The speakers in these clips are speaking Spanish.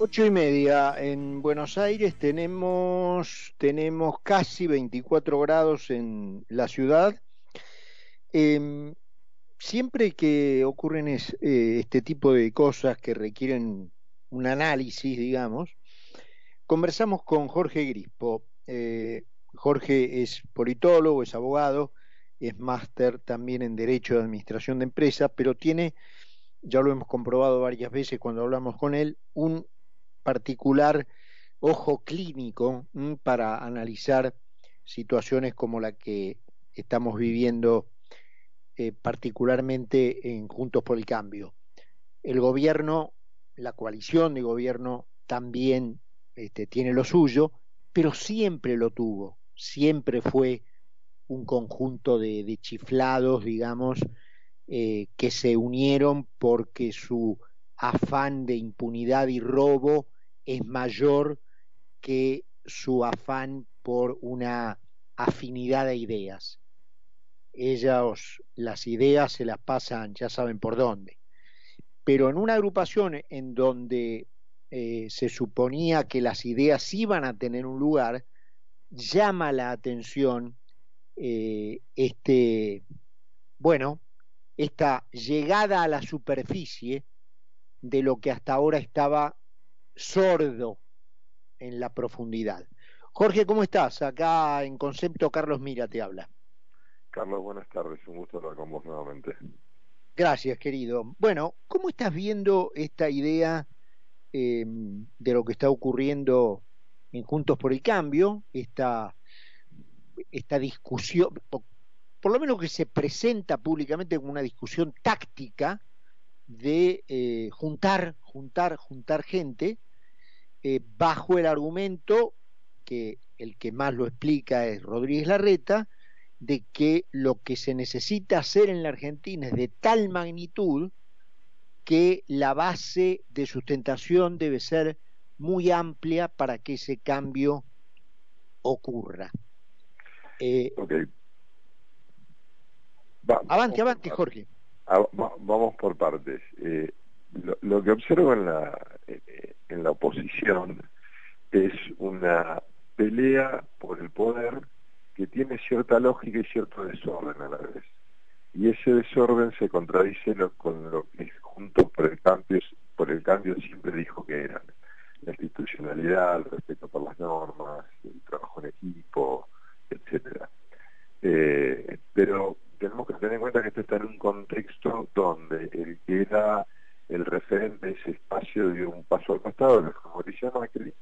Ocho y media en Buenos Aires tenemos, tenemos casi 24 grados en la ciudad. Em, siempre que ocurren eh, este tipo de cosas que requieren un análisis, digamos, conversamos con Jorge Grispo. Eh, Jorge es politólogo, es abogado, es máster también en Derecho de Administración de Empresas, pero tiene, ya lo hemos comprobado varias veces cuando hablamos con él, un particular ojo clínico para analizar situaciones como la que estamos viviendo eh, particularmente en Juntos por el Cambio. El gobierno, la coalición de gobierno también este, tiene lo suyo, pero siempre lo tuvo, siempre fue un conjunto de, chiflados, digamos, eh, que se unieron porque su afán de impunidad y robo es mayor que su afán por una afinidad de ideas. Ellos las ideas se las pasan, ya saben por dónde. Pero en una agrupación en donde eh, se suponía que las ideas iban a tener un lugar, llama la atención eh, este, bueno, esta llegada a la superficie de lo que hasta ahora estaba sordo en la profundidad. Jorge, ¿cómo estás? Acá en Concepto, Carlos Mira te habla. Carlos, buenas tardes, un gusto hablar con vos nuevamente. Gracias, querido. Bueno, ¿cómo estás viendo esta idea em, de lo que está ocurriendo en Juntos por el Cambio, esta, esta discusión, por lo menos que se presenta públicamente como una discusión táctica de eh, juntar, juntar, juntar gente eh, bajo el argumento que el que más lo explica es Rodríguez Larreta, de que lo que se necesita hacer en la Argentina es de tal magnitud que la base de sustentación debe ser muy amplia para que ese cambio ocurra. Eh, avante, avante, Jorge. Ah, vamos por partes. Eh, lo, que observo en la, en la oposición es una pelea por el poder que tiene cierta lógica y cierto desorden a la vez. Y ese desorden se contradice con lo que Juntos por el Cambio, por el cambio siempre dijo que eran la institucionalidad, el respeto por las normas, el trabajo en equipo, etcétera. Eh, pero tenemos que tener en cuenta que esto está en un contexto donde el que era el referente de ese espacio dio un paso al costado, fue Mauricio Macri,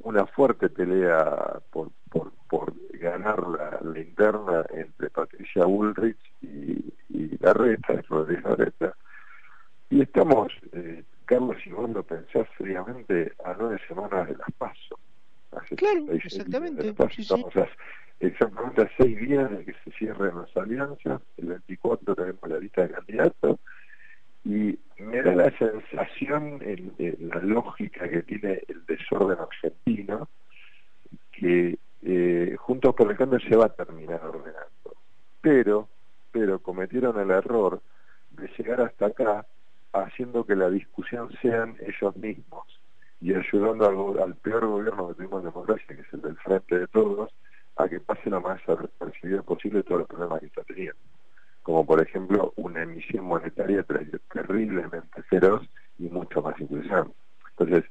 una fuerte pelea por, por, por ganar la, la, interna entre Patricia Bullrich y, y Larreta, Rodríguez Larreta, y estamos, eh, Carlos, si vos lo pensás fríamente, a nueve semanas de las pasos. Claro, exactamente. Estamos exactamente a seis días de que se cierren las alianzas, el 24 tenemos la lista de candidatos, y me da la sensación, en, la lógica que tiene el desorden argentino, que eh, Juntos por el Cambio se va a terminar ordenando. Pero, pero cometieron el error de llegar hasta acá haciendo que la discusión sean ellos mismos y ayudando al, peor gobierno que tuvimos en democracia, que es el del frente de todos, a que pase lo más percibida posible todos los problemas que está teniendo. Como por ejemplo una emisión monetaria terriblemente feroz y mucho más inclusión. Entonces,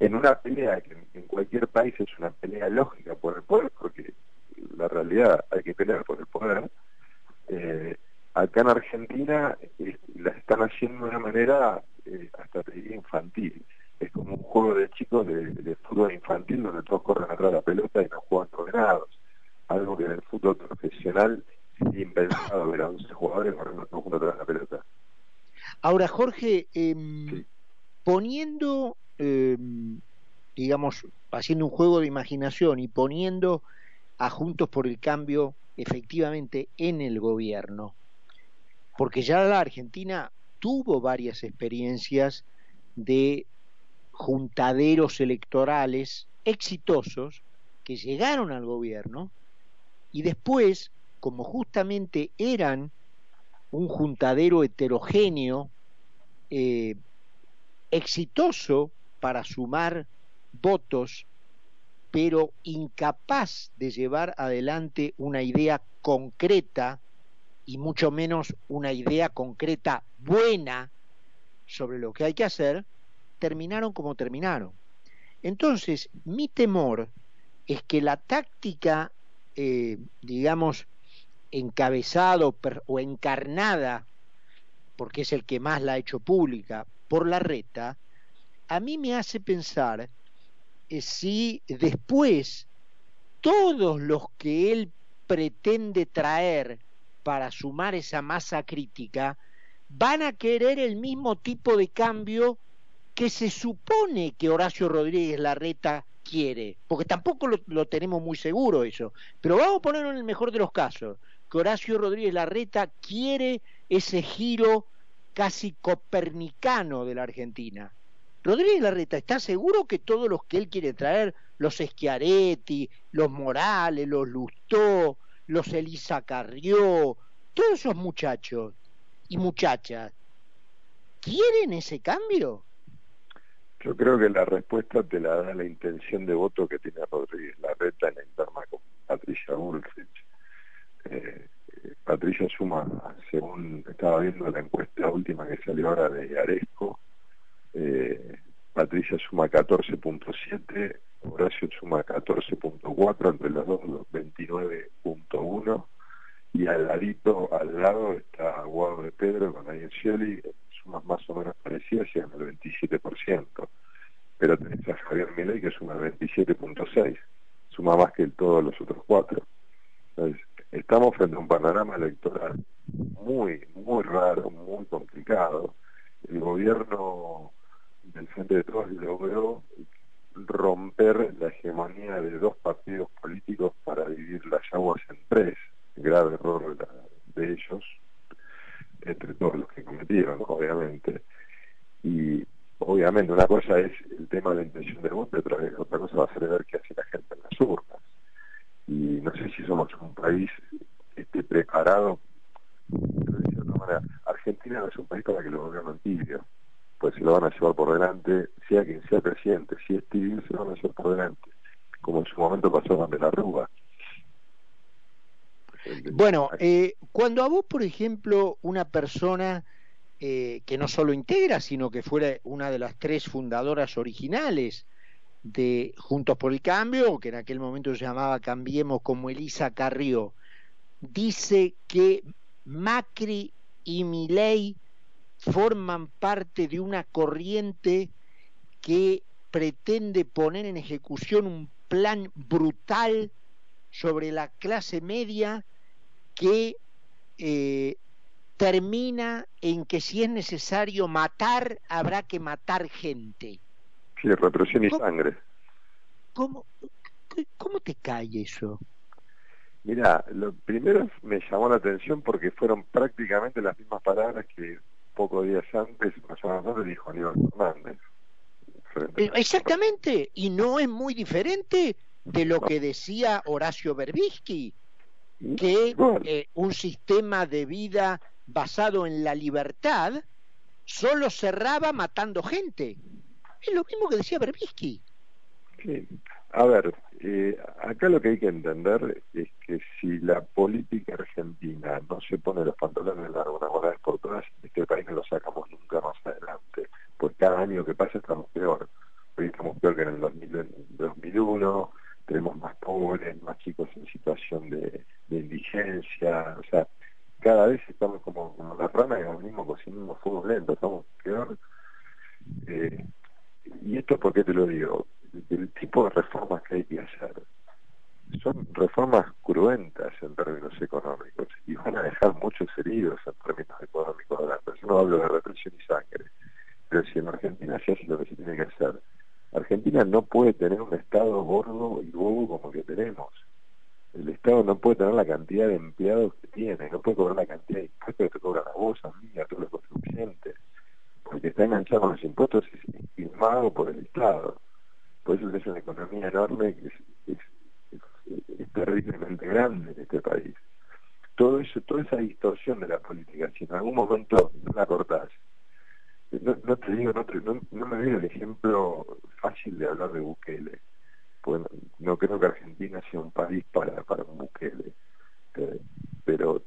en una pelea que en cualquier país es una pelea lógica por el poder, porque la realidad hay que pelear por el poder, eh, acá en Argentina eh, la están haciendo de una manera eh, hasta te diría infantil es como un juego de chicos de, fútbol infantil donde todos corren atrás de la pelota y no juegan ordenados. Algo que en el fútbol profesional impensado ver a 11 jugadores corriendo todos juntos atrás de la pelota. Ahora, Jorge, em, poniendo, em, digamos, haciendo un juego de imaginación y poniendo a Juntos por el Cambio efectivamente en el gobierno, porque ya la Argentina tuvo varias experiencias de juntaderos electorales exitosos que llegaron al gobierno y después, como justamente eran un juntadero heterogéneo, eh, exitoso para sumar votos, pero incapaz de llevar adelante una idea concreta y mucho menos una idea concreta buena sobre lo que hay que hacer, terminaron como terminaron. Entonces, mi temor es que la táctica, eh, digamos, encabezado o encarnada, porque es el que más la ha hecho pública, por la reta, a mí me hace pensar eh, si después todos los que él pretende traer para sumar esa masa crítica van a querer el mismo tipo de cambio que se supone que Horacio Rodríguez Larreta quiere, porque tampoco lo, tenemos muy seguro eso, pero vamos a ponerlo en el mejor de los casos, Horacio Rodríguez Larreta quiere ese giro casi copernicano de la Argentina. Rodríguez Larreta está seguro que todos los que él quiere traer, los Schiaretti, los Morales, los Lustó, los Elisa Carrió, todos esos muchachos y muchachas, ¿quieren ese cambio? Yo creo que la respuesta te la da la intención de voto que tiene Rodríguez Larreta en la interna con Patricia Bullrich. Eh, Patricia suma, según estaba viendo la encuesta última que salió ahora de Aresco, eh, Patricia suma 14.7, Horacio suma 14.4, entre los dos 29.1, y al ladito, al lado, está Guado de Pedro con Daniel Scioli, sumas más o menos parecidas, llegan al 27%, pero tenés a Javier Milei que suma el 27.6, suma más que todos los otros cuatro. Estamos frente a un panorama electoral muy, muy raro, muy complicado. El gobierno del Frente de Todos logró romper la hegemonía de dos partidos políticos para dividir las aguas en tres, grave error de, ellos, entre todos los que cometieron, obviamente. Y obviamente una cosa es el tema de la intención de voto, otra, otra cosa va a ser ver qué hace la gente en las urnas y no sé si somos un país este, preparado de manera, Argentina no es un país para que lo gobiernen tibio pues se lo van a llevar por delante sea quien sea presidente si es tibio se van a llevar por delante como en su momento pasó con De la Rúa bueno, eh, cuando a vos, por ejemplo, una persona eh, que no solo integra, sino que fuera una de las tres fundadoras originales de Juntos por el Cambio, que en aquel momento se llamaba Cambiemos como Elisa Carrió, dice que Macri y Milei forman parte de una corriente que pretende poner en ejecución un plan brutal sobre la clase media que eh, termina en que si es necesario matar, habrá que matar gente. Sí, represión y sangre. ¿Cómo, ¿Cómo te cae eso? Mira, lo primero me llamó la atención porque fueron prácticamente las mismas palabras que pocos días antes, más o menos dijo Aníbal Fernández. Eh, exactamente, y no es muy diferente de lo que decía Horacio Berbisky, que eh, un sistema de vida basado en la libertad solo cerraba matando gente. Es lo mismo que decía Berbisky. Sí. A ver, eh, acá lo que hay que entender es que si la política argentina no se pone los pantalones largos una vez por todas, este país no lo sacamos nunca más adelante. Pues cada año que pasa estamos peor. Hoy estamos peor que en el 2001, tenemos más pobres, más chicos en situación de, indigencia, o sea, cada vez estamos como, como la rana en el mismo cocinando fuego lento, estamos peor. Eh, y esto por qué te lo digo, el tipo de reformas que hay que hacer son reformas cruentas en términos económicos y van a dejar muchos heridos en términos económicos Yo no hablo de represión y sangre, pero si en Argentina se hace lo que se tiene que hacer, Argentina no puede tener un Estado gordo y bobo como que tenemos. El Estado no puede tener la cantidad de empleados que tiene, no puede cobrar la cantidad de impuestos que te cobran a vos, a mí, a todos los contribuyentes porque está enganchado con los impuestos es firmado por el Estado. Por eso es una economía enorme que es, terriblemente grande en este país. Todo eso, toda esa distorsión de la política, si en algún momento no la cortás, no, te digo, no, no, me viene el ejemplo fácil de hablar de Bukele. Pues no, creo que Argentina sea un país para, para un Bukele. Eh, pero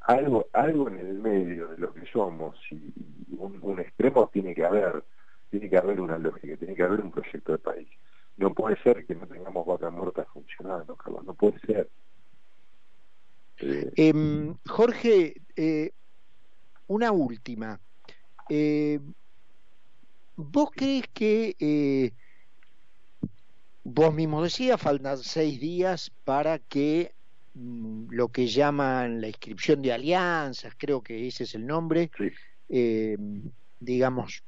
algo algo en el medio de lo que somos y, un, extremo tiene que haber tiene que haber una lógica tiene que haber un proyecto de país. No puede ser que no tengamos vacas muertas funcionando Carlos no puede ser. Eh, em, Jorge eh, una última. Eh, vos crees que vos mismo decías faltan seis días para que Mm, lo que llaman la inscripción de alianzas, creo que ese es el nombre, eh, digamos,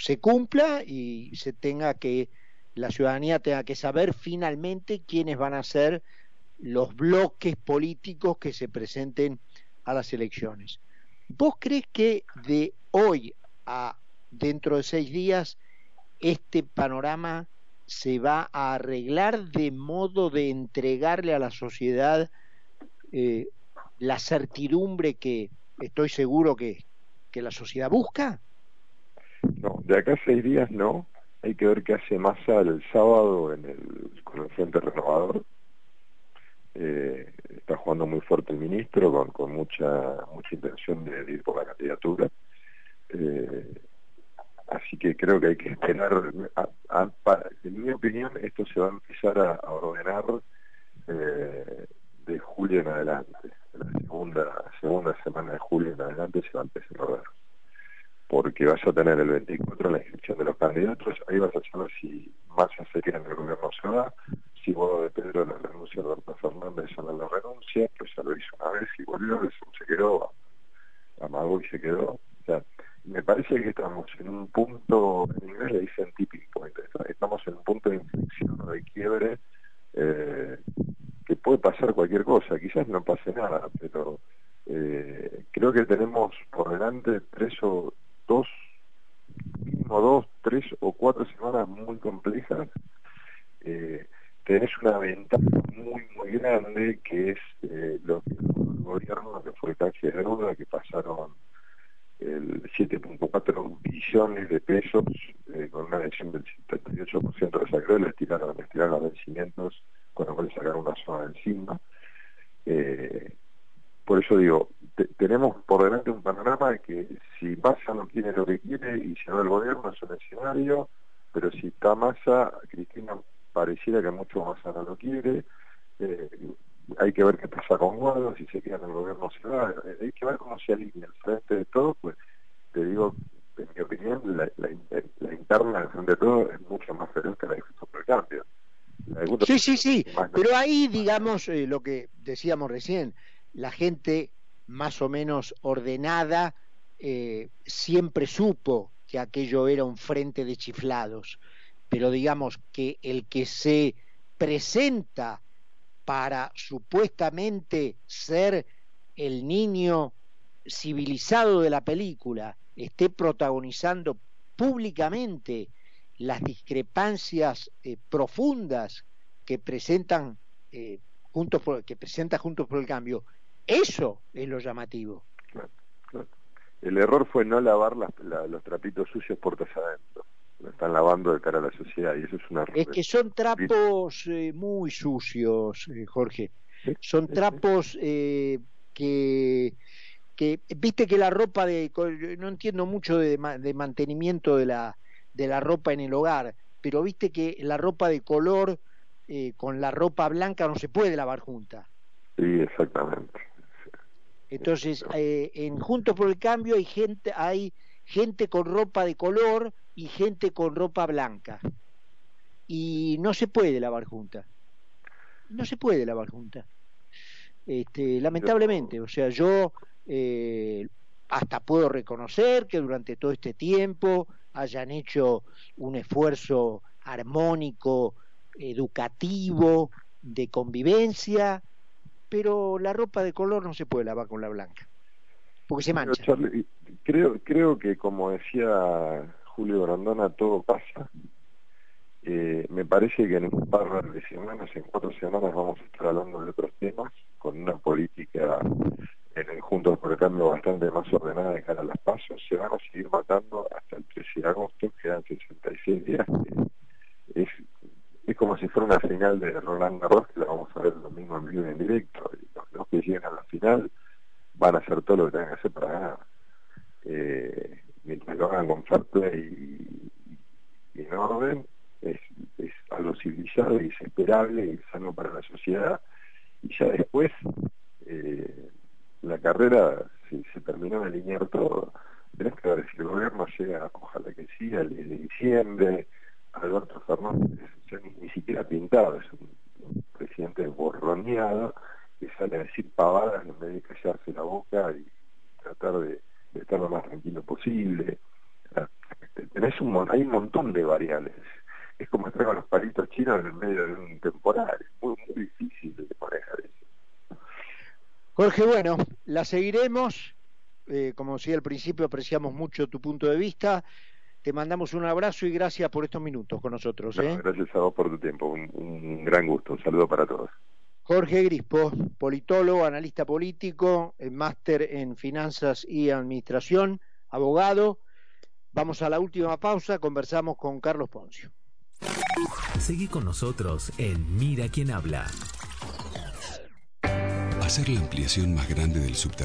se cumpla y se tenga que, la ciudadanía tenga que saber finalmente quiénes van a ser los bloques políticos que se presenten a las elecciones. ¿Vos crees que de hoy a dentro de seis días este panorama se va a arreglar de modo de entregarle a la sociedad eh, la certidumbre que estoy seguro que, que la sociedad busca? No, de acá a seis días no. Hay que ver qué hace Massa el sábado en el, con el Frente Renovador. Eh, está jugando muy fuerte el ministro con, mucha mucha intención de, ir por la candidatura. Eh, así que creo que hay que esperar. en mi opinión, esto se va a empezar a, a ordenar eh, de julio en adelante, la segunda, segunda semana de julio en adelante se va a empezar a ver. Porque vas a tener el 24 la inscripción de los candidatos, ahí vas a saber si Massa se queda en el gobierno se va, si Bodo de Pedro la renuncia Alberto Fernández o no la renuncia, pues ya lo hizo una vez y volvió, se quedó, amagó y se quedó. O sea, me parece que estamos en un punto, en inglés le dicen tipping point, estamos en un punto de inflexión o de quiebre eh, que puede pasar cualquier cosa, quizás no pase nada, pero eh, creo que tenemos por delante tres o dos, mínimo dos, tres o cuatro semanas muy complejas. Eh, tenés una ventaja muy, muy grande que es eh, lo que el gobierno, que fue el taxi de deuda, que pasaron el 7.4 billones de pesos eh, con una lesión del 78% de esa creo, les tiraron, les tiraron los vencimientos con lo cual sacar una zona encima. Eh, por eso digo, tenemos por delante un panorama de que si Massa no tiene lo que quiere y se va el gobierno es un escenario, pero si está Massa, Cristina pareciera que mucho Massa no lo quiere, eh, hay que ver qué pasa con Guado, si se queda en el gobierno se va, eh, hay que ver cómo se alinea el frente de todo, pues te digo, en mi opinión, la, la, interna del frente de todo es mucho más feroz que la de por el cambio. Sí, sí, sí, pero ahí digamos eh, lo que decíamos recién, la gente más o menos ordenada eh, siempre supo que aquello era un frente de chiflados, pero digamos que el que se presenta para supuestamente ser el niño civilizado de la película esté protagonizando públicamente las discrepancias eh, profundas que presentan eh, juntos por, que presenta juntos por el cambio eso es lo llamativo el error fue no lavar los trapitos sucios puertas adentro lo están lavando de cara a la sociedad y eso es una es que son trapos eh, muy sucios Jorge son trapos que que viste que la ropa de no entiendo mucho de, de mantenimiento de la de la ropa en el hogar, pero viste que la ropa de color eh, con la ropa blanca no se puede lavar junta. Sí, exactamente. Entonces, eh, en Juntos por el Cambio hay gente, hay gente con ropa de color y gente con ropa blanca. Y no se puede lavar junta. No se puede lavar junta. Este, lamentablemente, o sea, yo eh, hasta puedo reconocer que durante todo este tiempo hayan hecho un esfuerzo armónico, educativo, de convivencia, pero la ropa de color no se puede lavar con la blanca, porque se mancha. creo, creo que como decía Julio Grandona, todo pasa. Eh, me parece que en un par de semanas, en cuatro semanas, vamos a estar hablando de otros temas, con una política en el Juntos por el Cambio bastante más ordenada de cara a las pasos, se van a seguir matando hasta el 13 de agosto, quedan 66 días. Es, es como si fuera una final de Roland Garros, que la vamos a ver el domingo en vivo en directo. Y los, que lleguen a la final van a hacer todo lo que tengan que hacer para ganar. Eh, mientras lo hagan con fair play y, en orden, es, es algo civilizado y es esperable y sano para la sociedad. Y ya después... Eh, la carrera, si se terminó de alinear todo, tenés que ver si el gobierno llega, ojalá que sí, al de diciembre, Alberto Fernández, ni, siquiera pintado, es un, presidente borroneado que sale a decir pavadas en vez de callarse la boca y tratar de, estar lo más tranquilo posible. Ah, tenés un, hay un montón de variables. Es como estar con los palitos chinos en el medio de un temporal. Es muy, muy difícil de manejar eso. Jorge, bueno, la seguiremos. Eh, como decía al principio, apreciamos mucho tu punto de vista. Te mandamos un abrazo y gracias por estos minutos con nosotros. ¿eh? gracias a vos por tu tiempo. Un, gran gusto. Un saludo para todos. Jorge Grispo, politólogo, analista político, máster en finanzas y administración, abogado. Vamos a la última pausa. Conversamos con Carlos Poncio. Seguí con nosotros en Mira quién habla. Hacer la ampliación más grande del subterráneo